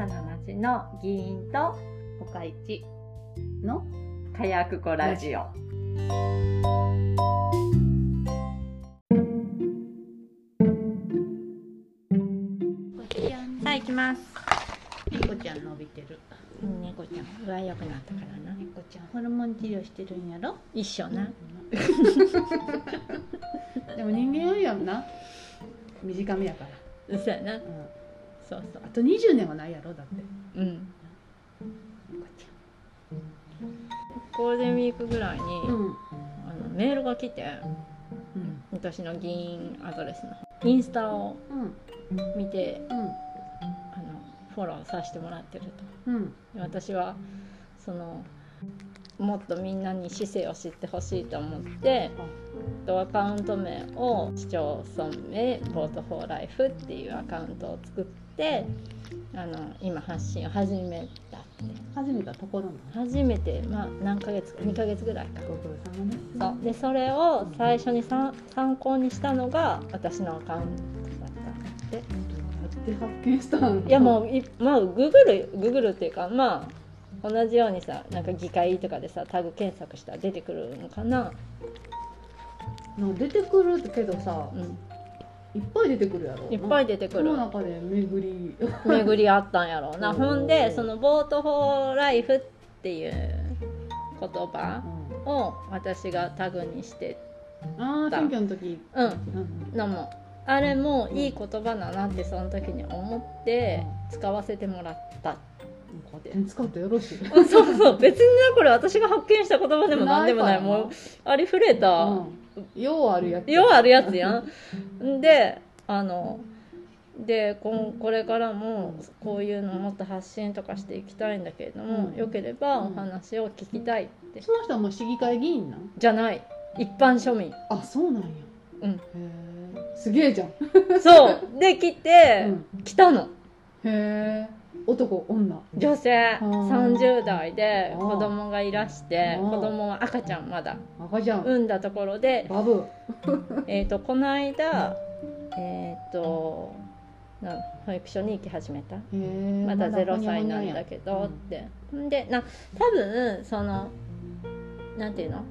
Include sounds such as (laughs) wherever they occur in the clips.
さな町の議員と岡市の火薬庫ラジオ。さあ行きます。猫ちゃん伸びてる猫ちゃん具合良くなったからな。猫ちゃんホルモン治療してるんやろ？一緒な。(laughs) でも人間よりはな短めやから、(laughs) そうやな。うん、そうそう。あ。と20年はないやろだって。うん。ゴールデンウィークぐらいに、うん。あのメールが来て、うん。私の議員アドレスのインスタをうん見てうん。あのフォローさせてもらってると。うん。で私はそのもっとみんなに市政を知ってほしいと思ってとアカウント名を市町村名ボートフォーライフっていうアカウントを作ってあの今発信を始めたって。始めたところなの？初めてまあ何ヶ月2ヶ月ぐらいか。ご苦労様です。そう。でそれを最初にさ参考にしたのが私のアカウントだったんだって。やって発見したんいやもういまあググるググるっていうかまあ同じようにさなんか議会とかでさタグ検索したら出てくるのかな、な出てくるけどさうん、いっぱい出てくるやろいっぱい出てくる。中で巡り。巡りあったんやろうな。(laughs) うんほんでその「ボート・フォー・ライフ」っていう言葉うん。を私がタグにしてああ選挙の時。うん。うん。のも。あれもいい言葉だなってその時に思って使わせてもらった勝手に使ってよろしい。(laughs) あそうそう。別にねこれ私が発見した言葉でも何でもない。もうありふれた、うん。ようあるやつ。ようあるやつやん。(laughs) であのでこんこれからもこういうのをもっと発信とかしていきたいんだけれども、うん。よければお話を聞きたいって、その人はもう市議会議員なん？じゃない。一般庶民。あそうなんや。うん。へえすげえじゃん。そう。(laughs) で来て、うん。来たの。へえ男女。女性ー。30代で子供がいらして子供は赤ちゃんまだ。赤ちゃん、産んだところで、バブ (laughs) えー、とこの間えっ、とな保育所に行き始めた。まだ0歳なんだどけどって、ん、でな多分そのなんていうの？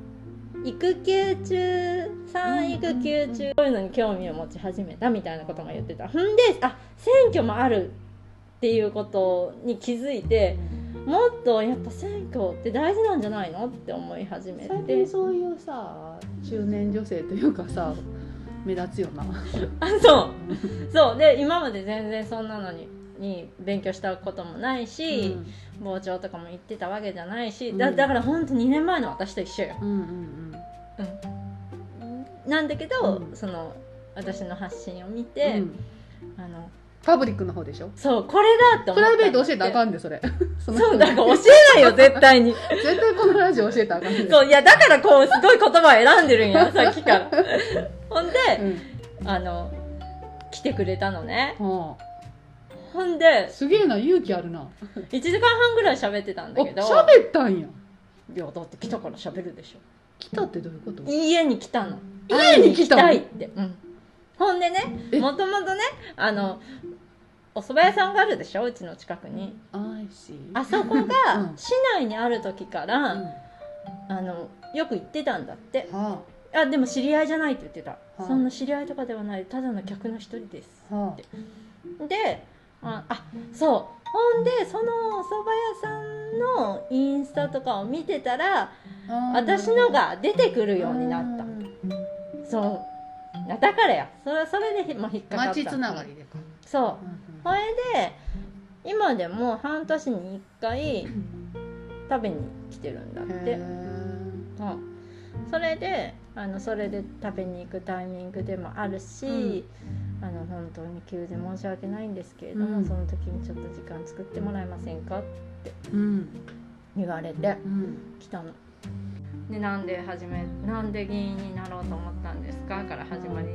育休中産育休中こういうのに興味を持ち始めたみたいなことが言ってた。ほんであ選挙もあるっていうことに気づいてもっとやっぱ選挙って大事なんじゃないのって思い始め最て近そういうさ中年女性というかさ目立つよな。(laughs) あそう。そう。で今まで全然そんなのにに勉強したこともないし、傍聴とかも行ってたわけじゃないし、だうん。だから本当2年前の私と一緒よ、うんうんなんだけど、うん。その私の発信を見うて、ん。あのパブリックの方でしょ？そうこれだって思プライベート教えたらあかんんでそれ。(laughs) そそうだから教えないよ絶対に。(laughs) 絶対このラジオ教えたらあかんでそういやだからこうすごい言葉を選んでるんや (laughs) さっきから。ほんで、うん。あの来てくれたのね。はほんであ、すげえな勇気あるな。1時間半ぐらい喋ってたんだおけど。喋ったんや。いやだって来たから喋るでしょ。来たってどういうこと？家に来たの。家に来たいって、うん、ほんでねえ？もともとねあのお蕎麦屋さんがあるでしょ？うちの近くに。あそこうがん。市内にある時から、うん。あのよく行ってたんだって。はあ。でも知り合いじゃないって言ってた、あ。そんな知り合いとかではない。ただの客の一人ですあはでああそう。ほんでそのお蕎麦屋さんのインスタとかを見てたらあ私のが出てくるようになった。そうだからや。それそれでもう引っかかった。町つながりでか。そう。うんそれで今でも半年に1回食べに来てるんだって、へうん。それであのそれで食べに行くタイミングでもあるし、うん。あの本当に急で申し訳ないんですけれども、うん。その時にちょっと時間作ってもらえませんかーうん。言われてうん。来たの。でなんで始めなんで議員になろうと思ったんですか？から始まり、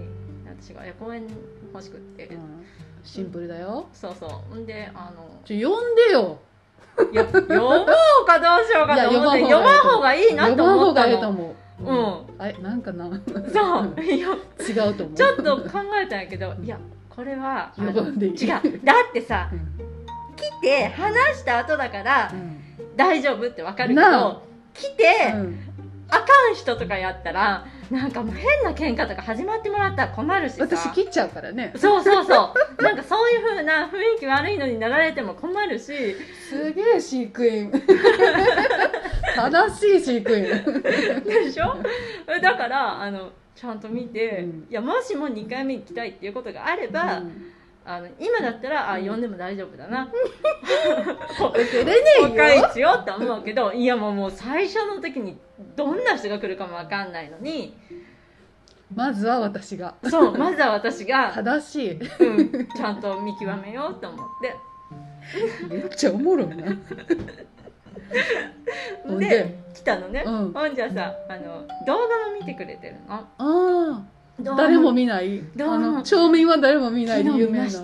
私が「いや公園欲しくって」うん。シンプルだよ。そうそう。ほんであのちょ呼んでよ。よ読もうかどうしようかと思っていや読まん方がいいなと呼ばん方思ったの。がええと思う。うん。あれなんかな。そう。いや違うと思う。ちょっと考えたんやけどいやこれは違う。だってさうん。来て話した後だからうん。大丈夫ってわかるけど来て、うんあかん人とかやったらなんかもう変な喧嘩とか始まってもらったら困るしさ。私切っちゃうからね。そうそうそう。なんかそういう風な雰囲気悪いのになられても困るし。すげえ飼育員。(laughs) 正しい飼育員。でしょ？だからあのちゃんと見て、うん。いやもしも2回目行きたいっていうことがあれば、うんあの今だったらあ呼んでも大丈夫だな。れねえ若よいよって思うけどいやもうもう最初の時にどんな人が来るかも分かんないのに。まずは私が。そうまずは私が、正しい。うん、ちゃんと見極めようと思って。めっちゃおもろいな。でで。来たのね、うん。ほんじゃさあの動画も見てくれてるの。ああ誰も見ない？あの町民は誰も見ない有名な。すっ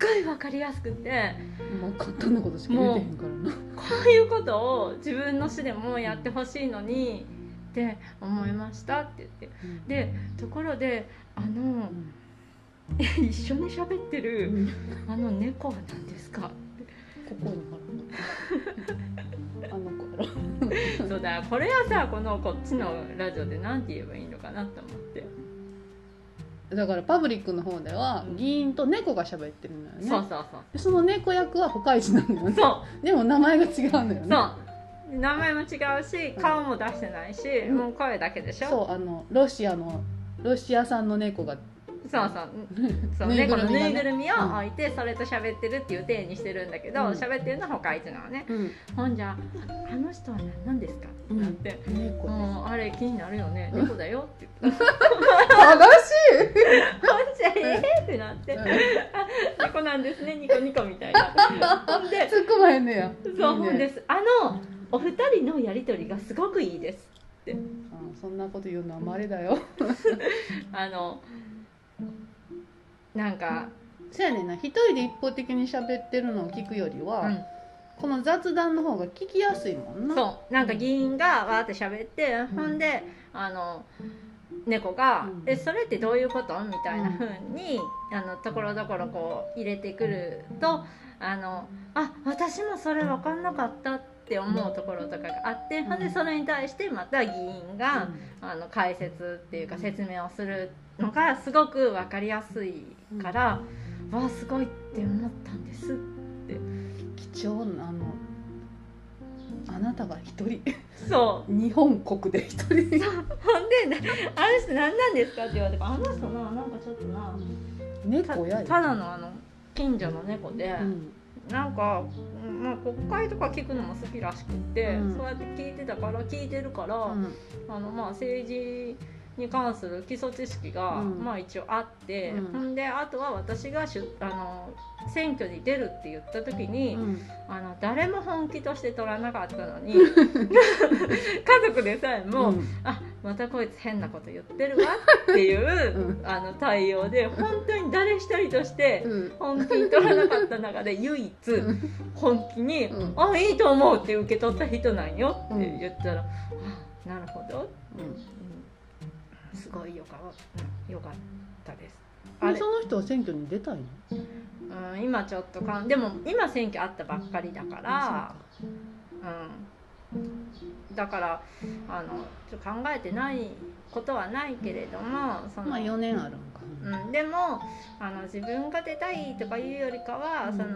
ごい分かりやすくて。もう簡単なことしか言えてへんからな。こういうことを自分の市でもやってほしいのにって思いましたって言って。でところであの一緒に喋ってうるん。あの猫は何ですか？ここ (laughs) あの子そうだ。これはさこのこっちのラジオで何て言えばいいのかなと思って、だからパブリックの方ではうん。議員と猫が喋ってるのよね。そうそうそう。でその猫役は他市なのよね。そう。でも名前が違うのよね。そう。名前も違うし顔も出してないし、うん。もう声だけでしょ。そうあのロシアのロシア産の猫がそうそう。そのぬい猫のぬいぐるみを置いてそれと喋ってるっていう体にしてるんだけどうん。喋、ってるのは他一なのね。うん。ほんじゃあの人は何ですか？ってなって、猫もうあれ気になるよね。猫だよ。って言った。正しい。ほんじゃええってなって。あ猫なんですね。ニコニコみたいな。ほんで突っ込まへんねや。そうほんです。あのお二人のやりとりがすごくいいですうん。そんなこと言うのはまれだよ。(laughs) あのなんか、そうやねんな。一人で一方的に喋ってるのを聞くよりは、うん。この雑談の方が聞きやすいもんな。そう。なんか議員がわーって喋って、ほんであの猫がうん「えそれってどういうこと?」みたいな風にあのところどころこう入れてくるとあのあ私もそれ分かんなかったって思うところとかがあって、ほんでそれに対してまた議員が、あの解説っていうか説明をするのがすごく分かりやすいから、わあすごいって思ったんです貴重なあのあなたが一人。そう。日本国で一人。ほんで「あの人何なんですか?」って言われて「あの人ななんかちょっとな猫やただのあの近所の猫で、うん。なんか、まあ、国会とか聞くのも好きらしくって、うん。そうやって聞いてたから聞いてるから、うん。あのまあ政治に関する基礎知識が、うん。まあ一応あって、うん。であとは私がしゅあの選挙に出るって言った時に、うん。あの誰も本気として取らなかったのに (laughs) 家族でさえも、うん。あまたこいつ変なこと言ってるわっていう、うあの対応で本当に誰一人としてうん。本気に取らなかった中で唯一本気に「うん。あいいと思う」って受け取った人なんよって言ったら「あなるほど」うん。すごいよか,、うん、よかったです。あその人は選挙に出たいの？うん、今ちょっとかんでも今選挙あったばっかりだから、うん、だからあのちょ考えてないことはないけれどもその、まあ4年あるんか。うん、でもあの自分が出たいとかいうよりかは、うん。その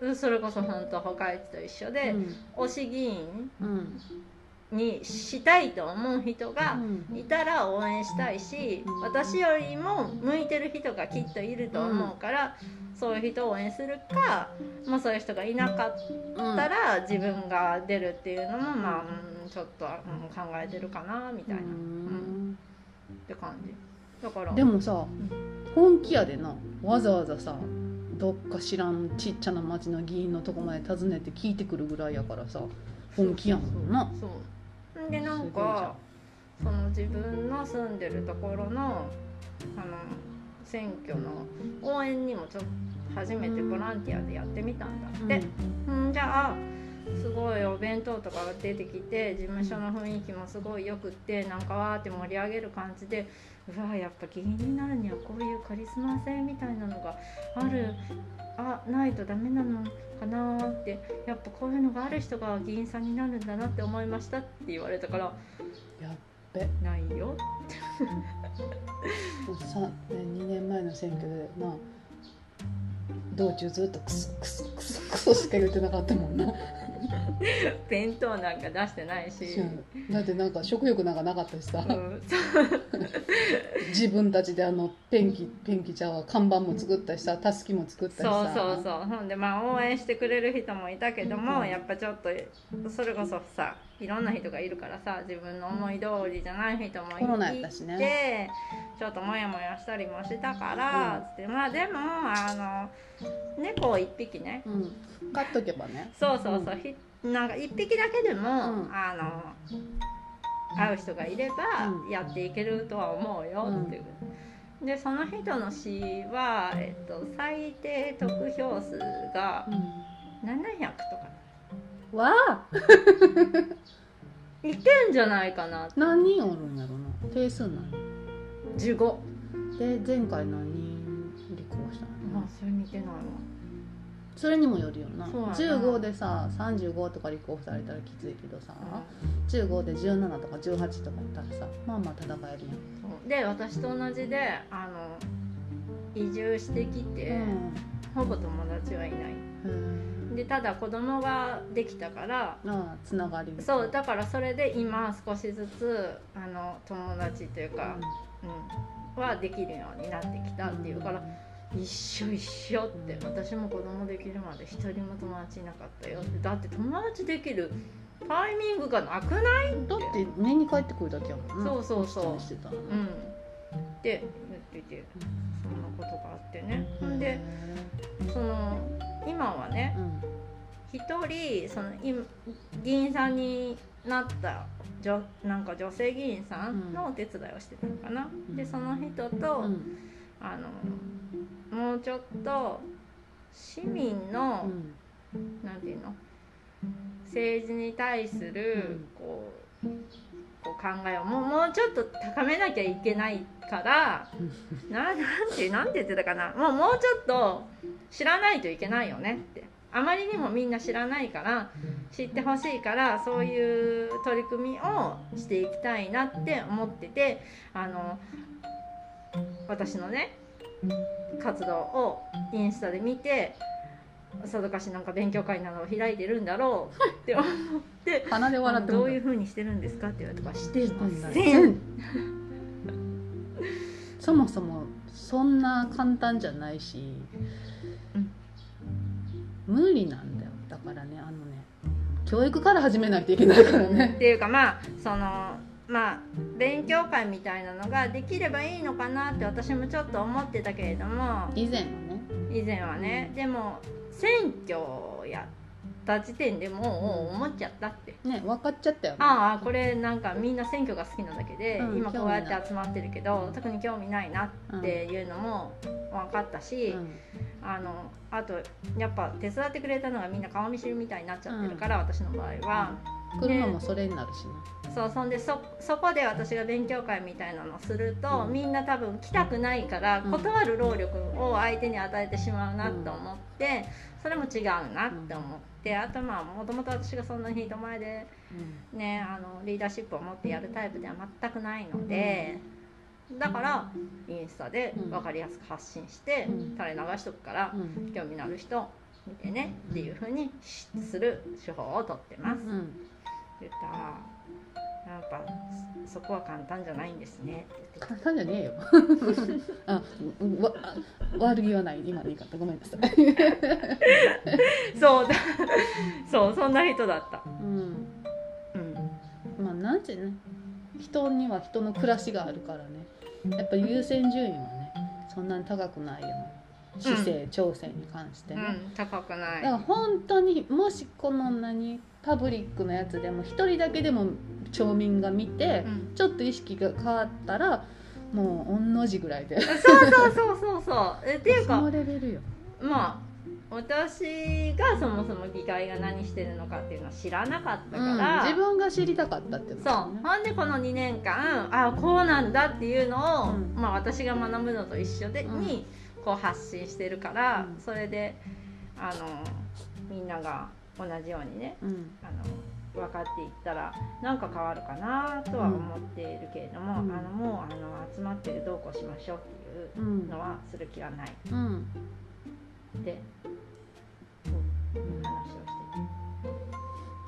うんそれこそ本当他一と一緒で、推し議員うんにしたいと思う人がうん。いたら応援したいしうん私よりも向いてる人がきっといると思うから、そういう人を応援するか、まあ、そういう人がいなかったら自分が出るっていうのもまあ、うん、ちょっと、うん考えてるかなみたいな、うん。って感じ。だからでもさ本気やでな。わざわざさどっか知らんちっちゃな町の議員のとこまで訪ねて聞いてくるぐらいやからさ本気やもんな。そうでなんかその自分の住んでるところのあの選挙の応援にもちょっと初めてボランティアでやってみたんだって、うん、じゃあすごいお弁当とかが出てきて事務所の雰囲気もすごいよくってなんかわーって盛り上げる感じでうわやっぱ議員になるにはこういうカリスマ性みたいなのがあるあないとダメなのかなーってやっぱこういうのがある人が議員さんになるんだなって思いましたって言われたからやっべ。ないよ。さ、ね、2年前の選挙でまあ道中ずっとクスクスクスクソしか言ってなかったもんな弁当なんか出してないし、だってなんか食欲なんかなかったしさ、うん、自分たちであのペンキペンキちゃんは看板も作ったしさたすきも作ったしそうさそうそう。ほんでまあ応援してくれる人もいたけども、うんやっぱちょっとそれこそさいろんな人がいるからさ自分の思い通りじゃない人もいコロナやったしね。てちょっとモヤモヤしたりもしたから、うん。つって。まあでもあの猫を1匹ね。うん。買っとけばね。そうそうそう、ひなんか1匹だけでも、ん。あの会う人がいればうん。やっていけるとは思うよっていう。でその人の詩は、えっと、最低得票数が700とかわあ。(laughs) いけんじゃないかな何人おるんやろな。定数何15で前回何人立候補したの？あそれ見てないわ。それにもよるよな。な。15でさ35とか立候補されたらきついけどさ、15で17とか18とかやったらさまあまあ戦えるやん。で私と同じであの移住してきて、ほぼ友達はいない。うんでただ子供ができたからああつながりそうだからそれで今少しずつあの友達というか、うん、はできるようになってきたっていうから、一緒一緒って私も子供できるまで一人も友達いなかったよって。だって友達できるタイミングがなくないだって目に帰ってくるだけやもんな。そうそうそう。してたらうん。って言っててそんなことがあってね。でその今はねうん。一人その今議員さんになった女なんか女性議員さんのお手伝いをしてたのかな、うん。でその人と、うん。あのもうちょっと市民の、なんていうの政治に対するこうこう考えをもうもうちょっと高めなきゃいけないから (laughs) ななんてなんて言ってたかな。もうもうちょっと知らないといけないよねって。あまりにもみんな知らないから知ってほしいからそういう取り組みをしていきたいなって思っててあの私のね活動をインスタで見てさぞかしなんか勉強会などを開いてるんだろうって思って。(laughs) 鼻で笑ってもどういう風にしてるんですかって言われたからしてませせん。んそもそもそんな簡単じゃないし、うん。無理なんだよ。だからねあのね教育から始めないといけないからっねていうかまあそのまあ勉強会みたいなのができればいいのかなって私もちょっと思ってたけれども。以前はね。以前はね。でも選挙やった時点でもう思っちゃったって。ね分かっちゃったよね。ああこれなんかみんな選挙が好きなだけで、うん今こうやって集まってるけど特に興味ないなっていうのも分かったし、うん。あのあとやっぱ手伝ってくれたのがみんな顔見知りみたいになっちゃってるから、私の場合は。来るのもそれになるしな、そうそんでそそこで私が勉強会みたいなのをすると、うん。みんな多分来たくないからうん。断る労力を相手に与えてしまうなと思って、それも違うなって思って、あとまあもともと私がそんなに人前でねあのリーダーシップを持ってやるタイプでは全くないので、だからインスタで分かりやすく発信して、うん。垂れ流しとくから、うん。興味のある人見てねっていう風にする手法をとってます。ったらやっぱそそこは簡単じゃないんですね。簡単じゃねえよ。あわ悪気はない。今の言い方。ごめんなさい、そうだ。そうそんな人だった。うん、うん。まあなんてね。人には人の暮らしがあるからね。やっぱ優先順位はねそんなに高くないよね市政、調整に関してね、うん高くない。だから本当にもしこの何パブリックのやつでも一人だけでも町民が見て、うん。ちょっと意識が変わったらもう御の字ぐらいで。そうそうそうそうそう。えっていうそかまあ私がそもそも議会が何してるのかっていうのは知らなかったから、うん自分が知りたかったってことそう。ほんでこの2年間あこうなんだっていうのを、うん。まあ、私が学ぶのと一緒で、うん。にこう発信してるから、うん。それであのみんなが同じようにねうん。あの分かっていったらなんか変わるかなとは思っているけれども、うん。あのもうあの集まってるどうこうしましょうっていううんのはする気はない。うん。って、うん、話をして。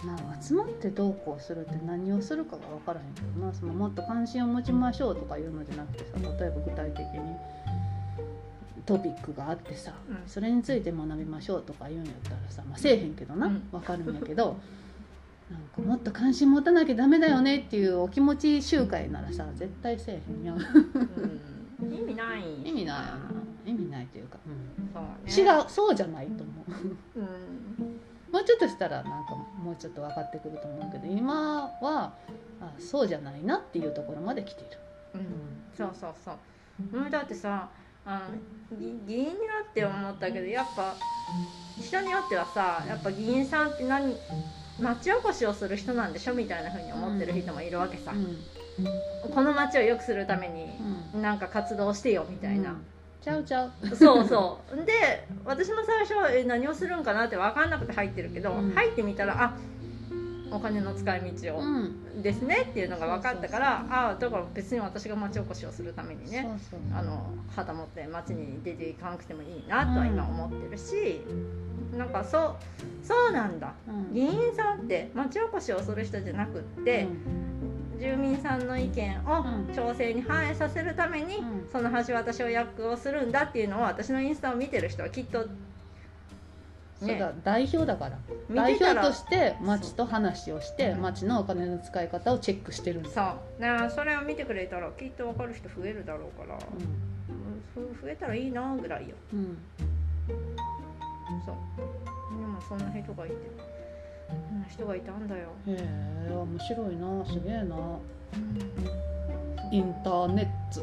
まあ、集まってどうこうするって何をするかが分からへんけどな。そのもっと関心を持ちましょうとかいうのじゃなくてさ例えば具体的にトピックがあってさ、うん。それについて学びましょうとか言うんやったらさ、まあ、せえへんけどな、うん。分かるんやけどなんかもっと関心持たなきゃダメだよねっていうお気持ち集会ならさ絶対せえへんやんうん、意味ない。意味ないよな。意味ないというか、うん。そう、ね、違うそうじゃないと思う。うん。もうちょっとしたらなんかもうちょっと分かってくると思うけど今はあそうじゃないなっていうところまで来ている。うん。そうそうそう。うん。だってさあのぎ議員になって思ったけどやっぱ人によってはさやっぱ議員さんって何町おこしをする人なんでしょみたいな風に思ってる人もいるわけさ、この町を良くするためにうん。なんか活動してよみたいな、ちゃうちゃう。そうそう。で私も最初はえ何をするんかなって分かんなくて入ってるけど、うん。入ってみたらあお金の使い道を、ん。ですねっていうのが分かったからああだから別に私が町おこしをするためにね。あの旗持って街に出ていかなくてもいいなとは今思ってるし、なんかそうそうなんだ。うん。議員さんって町おこしをする人じゃなくって、住民さんの意見をうん。調整に反映させるために、うん。その橋渡しを役をするんだっていうのを私のインスタを見てる人はきっとそうだ代表だから。見代表として町と話をしてうん町のお金の使い方をチェックしてるんだ。そうだからそれを見てくれたらきっと分かる人増えるだろうから、うんふ増えたらいいなぐらいようん。うん。そうでもそんな人がいてそんな人がいたんだよ、へえ面白いなすげえな。インターネット。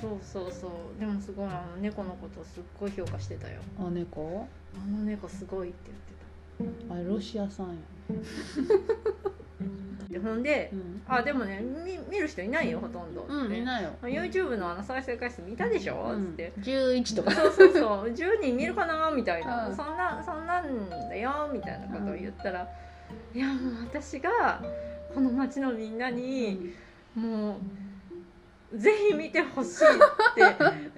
そうそうそう。でもすごいあの猫のことすっごい評価してたよ。あ猫？あの猫すごいって言ってあれロシアさんや。ほんでうん。あでもね見見る人いないよほとんど。うんでいないよ。YouTube のあの再生回数見たでしょ、うん。つって。十一とか。そうそうそう。10人見るかな？みたいな、うん。そんなそんなんだよ？みたいなことを言ったら、いやもう私がこの町のみんなにもうぜひ見てほしいって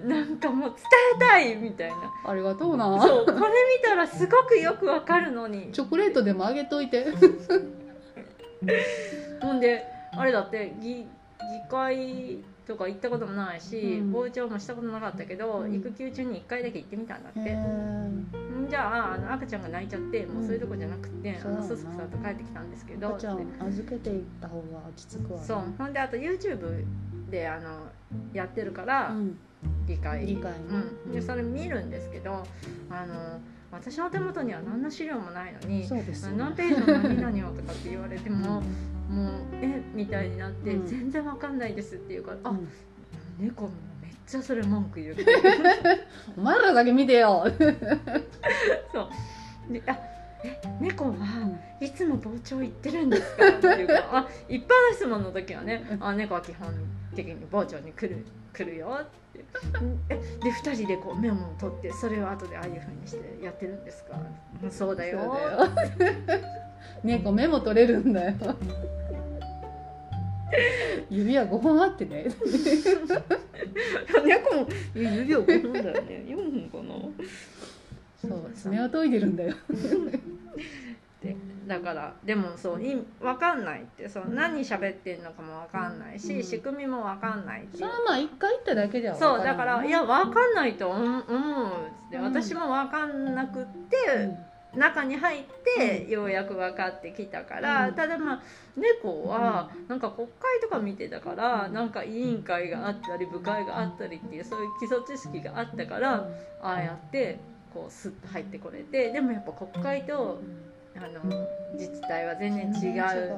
なんかもう伝えたいみたいなありがとうな。そうこれ見たらすごくよくわかるのにチョコレートでもあげといて。(laughs) ほんであれだって議議会とか行ったこともないし、うん傍聴もしたことなかったけど、うん育休中に1回だけ行ってみたんだって。ああの赤ちゃんが泣いちゃってもうそういうとこじゃなくて、うんあのそうだな。すすくさと帰ってきたんですけど赤ちゃん預けていった方が落ち着くわ、ね。そう。ほんであと YouTube であのやってるから、うん。議会議会ねうん、でそれ見るんですけどあの私の手元には何の資料もないのにそうですよね。何ページの何々をとかって言われても、もうえみたいになって、うん。全然わかんないですっていうから、あうん。猫もちゃそれ文句言って (laughs) お前らだけ見てよ。(laughs) そうであえ猫はいつも傍聴行ってるんですかっていうかあ一般の質問の時はねあ猫は基本的に傍聴に来る来るよってえで2人でこうメモを取ってそれを後でああいうふうにしてやってるんですか？そうだよ。(laughs) 猫メモ取れるんだよ。指は5本あってね。猫もえ指を5本だよね。4本かな。そう、爪を研いでるんだよ。でだからでもそうい分かんないって。そう何喋ってんのかも分かんないし、うん。仕組みも分かんないっていうそれはまあ一回行っただけではそうだわかららいや分かんないと思うっつって、うん。私も分かんなくって、中に入ってようやく分かってきたから、うん。ただまあ猫はなんか国会とか見てたから、うん。なんか委員会があったり部会があったりっていうそういう基礎知識があったから、ああやってこうスッと入ってこれてでもやっぱ国会とあの自治体は全然違う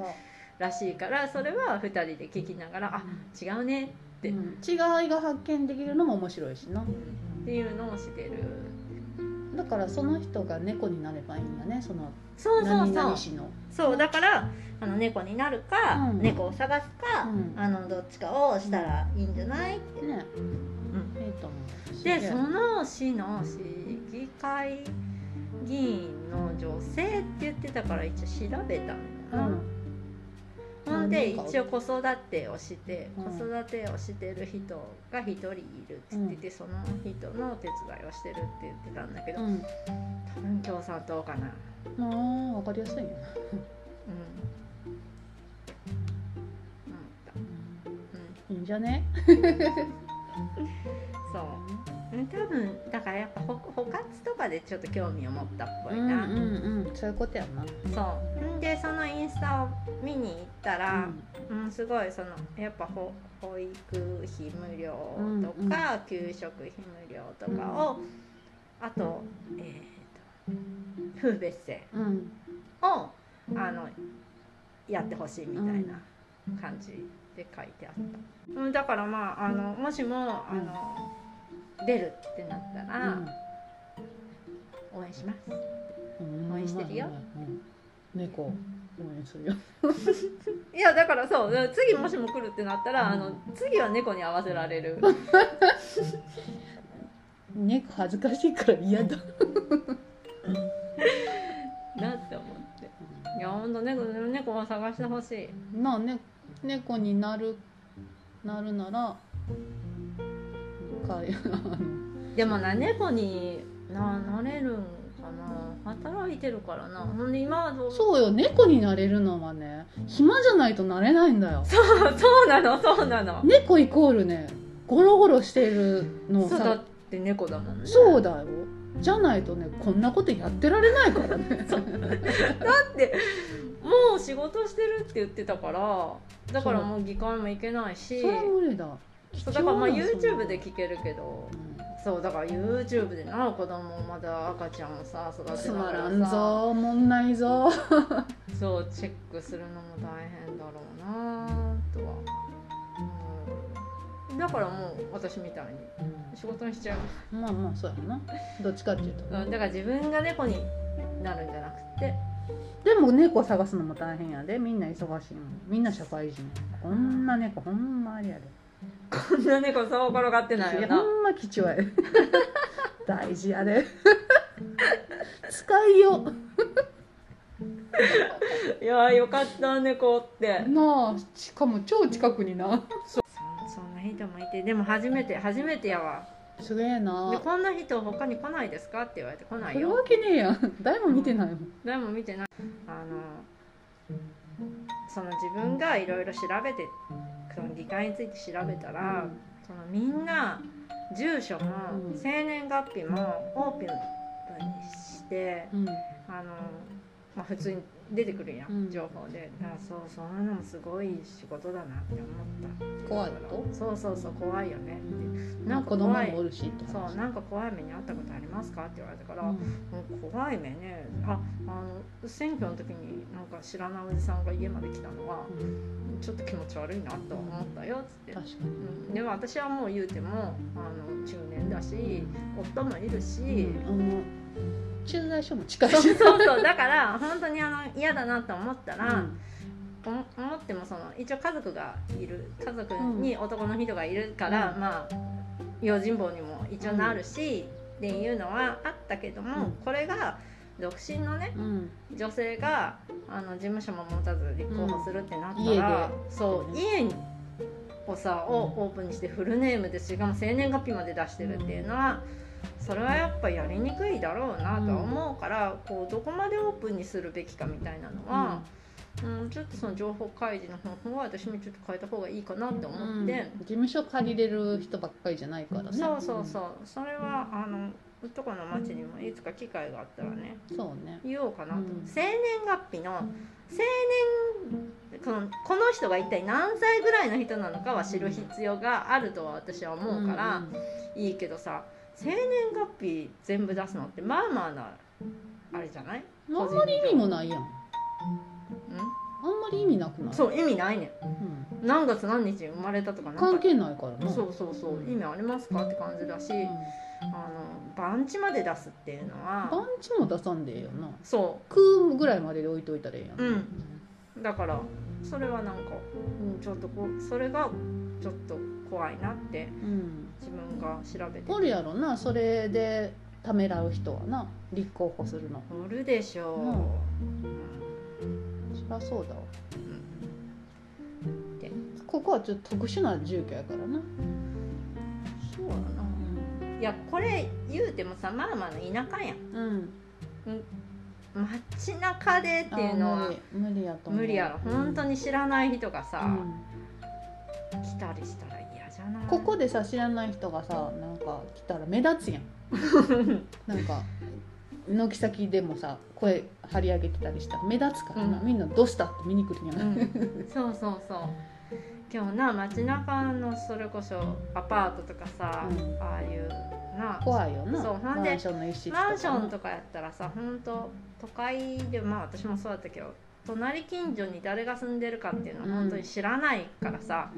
らしいからそれは2人で聞きながらあ違うねって。うん。違いが発見できるのも面白いしな。っていうのをしてるだからその人が猫になればいいんだねそのそうそう何そうそうだからあの猫になるか、うん。猫を探すか、うん。あのどっちかをしたらいいんじゃないって、ね。うん。いいと思う。でその市の市議会議員の女性って言ってたから一応調べたのよな、うんで一応子育てをして、うん。子育てをしてる人が一人いるって言ってて、その人のお手伝いをしてるって言ってたんだけど、うん。多分共産党かな。ああわかりやすいね。うん、うん、いいんじゃね？(laughs) そう。うん多分だからやっぱほ補活とかでちょっと興味を持ったっぽいな、うんうんうん。そういうことやなそう。でそのインスタを見に行ったら、うん。すごいそのやっぱ保保育費無料とか、給食費無料とかを、あと,、えー、と風別姓うん。うんをあのやってほしいみたいな感じで書いてあった、うん、だからまああのもしもあの出るってなったら、応援します。うん。応援してるよ。うん。猫応援するよ。(laughs) いやだからそう次もしも来るってなったら、あの次は猫に合わせられる。(laughs) 猫恥ずかしいから嫌だ。(laughs) なって思って。いやほんと猫猫を探してほしい。まあね猫になるなるならか (laughs) でもな猫にななれるんかな。働いてるからな。ほんで今はどう？そうよ。猫になれるのはね暇じゃないとなれないんだよ。そうそうなのそうなの。猫イコールねゴロゴロしてるのそうださって猫だもんね。そうだよ。じゃないとねこんなことやってられないからね。もう仕事してるって言ってたからだからもう議会も行けないし。それは無理だそうだからまあ YouTube で聞けるけど。うん。そうだから YouTube でな子供まだ赤ちゃんをさ育てつまらんぞもんないぞ。(laughs) そうチェックするのも大変だろうなとは、う。ん、だからもう私みたいに仕事にしちゃう、まあまあそうやな。どっちかっていうと。うん、だから自分が猫になるんじゃなくて。でも猫探すのも大変やで。みんな忙しいもん。みんな社会人。こんな猫ほんまありやでこんな猫そう転がってないよな。ほんま貴重や。で (laughs) 大事やで。(laughs) 使いよ (laughs) いやよかった猫って。なあしかも超近くにな。そそんな人もいてでも初めて初めてやわ。すげえな。でこんな人他に来ないですかって言われて来ないよ。来るわけねえやん。誰も見てないもん。誰も見てない。あのその自分がいろいろ調べてその議会について調べたら、そのみんな住所もうん。生年月日もオープンにしてうん。あの、まあ、普通に出てくるやん、うん。情報で。だからそうそういうのもすごい仕事だなって思った。怖いと？そうそうそう怖いよね。ってなんか子供もおるしってそうなんか怖い目に遭ったことありますかって言われたから、うん。怖い目ね。ああの選挙の時になんか知らないおじさんが家まで来たのはちょっと気持ち悪いなとは思ったよっつって、確かに。うん、でも私はもう言うてもあの中年だし夫もいるし、あの駐在所も近いそうしそうそう。だから本当にあの嫌だなと思ったら、うん。お思ってもその一応家族がいる。家族に男の人がいるから、うん。まあ用心棒にも一応なるし、っていうのはあったけども、うん。これが独身のねうん。女性があの事務所も持たず立候補するってなったうんら、そう家にをさをオープンにしてフルネームでしかも生年月日まで出してるっていうのは。それはやっぱやりにくいだろうなとは思うから、こうどこまでオープンにするべきかみたいなのは、うん、ちょっとその情報開示の方法は私もちょっと変えた方がいいかなって思って、うん。事務所借りれる人ばっかりじゃないからねそうそうそう。それはあのうとこの町にもいつか機会があったらねうんそうね。言おうかなと、うん。生年月日の生年このこの人が一体何歳ぐらいの人なのかは知る必要があるとは私は思うから、いいけどさ生年月日全部出すのってまあまあなあれじゃない？うんあんまり意味もないやん。あうん？んまり意味なくない？そう意味ないね。うん。ん何月何日に生まれたとか関係ないからな。そうそうそう。意味ありますかって感じだし、うん。あの番地まで出すっていうのは。番地も出さんでええよな。そ食うぐらいまでで置いといたらええやん、うん。うだからそれはなんか、うん、ちょっとこうそれがちょっと怖いなってうん。自分が調べておるやろな。それでためらう人はな。立候補するの。おるでしょう、うん。うんそりゃそうだわ。でここはちょっと特殊な住居やからな、そうやな。いやこれ言うてもさまあまあの田舎やん。うん、街中でっていうのはあ無理やと思う。無理やろ。本当に知らない人がさ、うん。来たりしたらここでさ知らない人がさなんか来たら目立つやん。(laughs) なんか軒先でもさ声張り上げてたりしたら目立つからな、うん。みんな「どうした?」って見に来るやん、うん、(laughs) そうそうそう。今日な街中のそれこそアパートとかさ、うん。ああいうな。怖いよな。そうほんでマンションの一室とかな。マンションとかやったらさ本当都会でまあ私もそうだったけど隣近所に誰が住んでるかっていうのは本当に知らないからさ、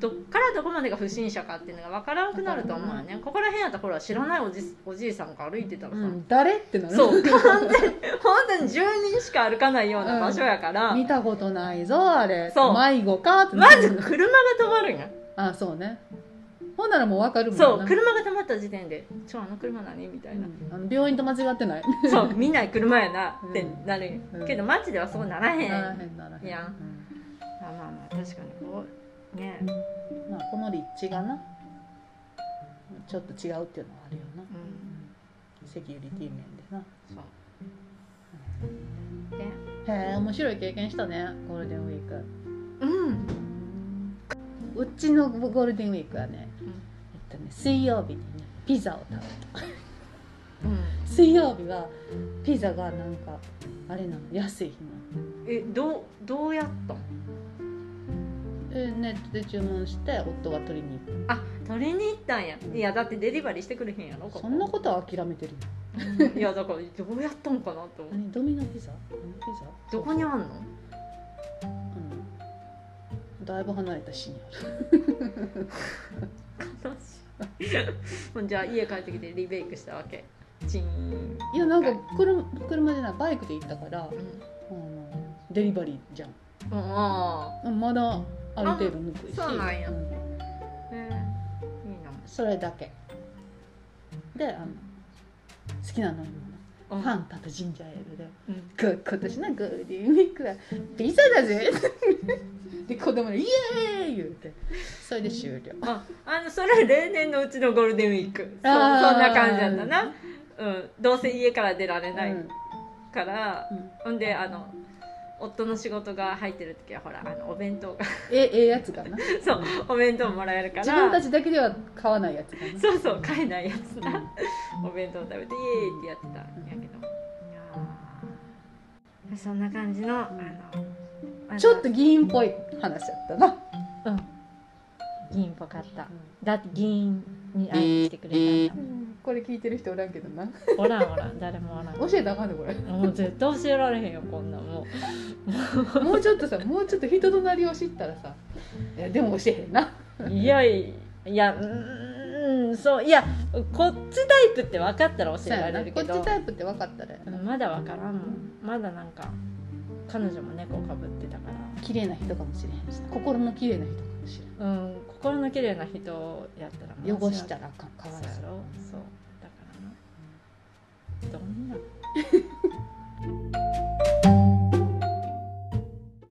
どっからどこまでが不審者かっていうのが分からなくなると思うよね、ここら辺やったらほら知らないおじおじいさんが歩いてたらさ、うん、誰ってなる。そう完全に本当に住人しか歩かないような場所やから、見たことないぞあれ。そう。迷子かってまず車が止まるんや。あそうね。ほんならもう分かるもんな。そう車が止まった時点で「ちょあの車何?」みたいな、うん。あの病院と間違ってない。(laughs) そう見ない車やなってなるうん。けど街ではそうならへん、ならへんならへん。いや。うん。まあまあまあ確かに。こうね。まあ、この立地がな。ちょっと違うっていうのはあるよな、うん。セキュリティ面でな。そう。でへえ面白い経験したね。ゴールデンウィーク。うん。うちのゴールデンウィークはね、うん。えっとね水曜日にねピザを食べた。うん。水曜日はピザがなんかあれなの安い日なの。えどうどうやったんえネットで注文して夫が取りに行っあ取りに行ったんや。いやだってデリバリーしてくれへんやろそんなことは諦めてる。よいやだからどうやったんかなと思う。何？ドミノピザ？ドミノピザ？どこにあんの？うんだいぶ離れた市にある。悲しい。じゃあ家帰ってきてリベイクしたわけ。チーン。いやなんか車車でないバイクで行ったからうん。デリバリーじゃん。あうんまだある程度抜くし。そうなんや。ん。あへえいいな。それだけ。であの好きな飲み物。ファンタとジンジャーエールで。うん。こ今年のゴールデンウィークはピザだぜ。(laughs) で子供でイエーイ言うて。それで終了。ああのそれ例年のうちのゴールデンウィーク。そうそんな感じだったな、うん、どうせ家から出られないうん。から、うん。ほんであの夫の仕事が入ってる時はほらあのお弁当が。えええやつがな。(laughs) そうお弁当もらえるから。自分たちだけでは買わないやつがな。そうそう買えないやつな、うん。お弁当食べてイエーイってやってたんやけど、そんな感じのあのあのちょっと議員っぽい話やったな。うん。議員っぽかった。だって議員に会いに来てくれたんだこれ聞いてる人おらんけどな。おらんおらん誰もおらん。教えたらあかんねこれ。もう絶対教えられへんよこんなんももうちょっとさもうちょっと人となりを知ったらさ。いやでも教えへんな。ういやいやうーんそういやこっちタイプって分かったら教えられるこっけどちタイプって分かったらうんまだ分からんもん。まだなんか彼女も猫かぶってたから。綺麗な人かもしれへんし心の綺麗な人かもしれうん心の綺麗な人やったら汚したらかわいそう。そう。だからどんな。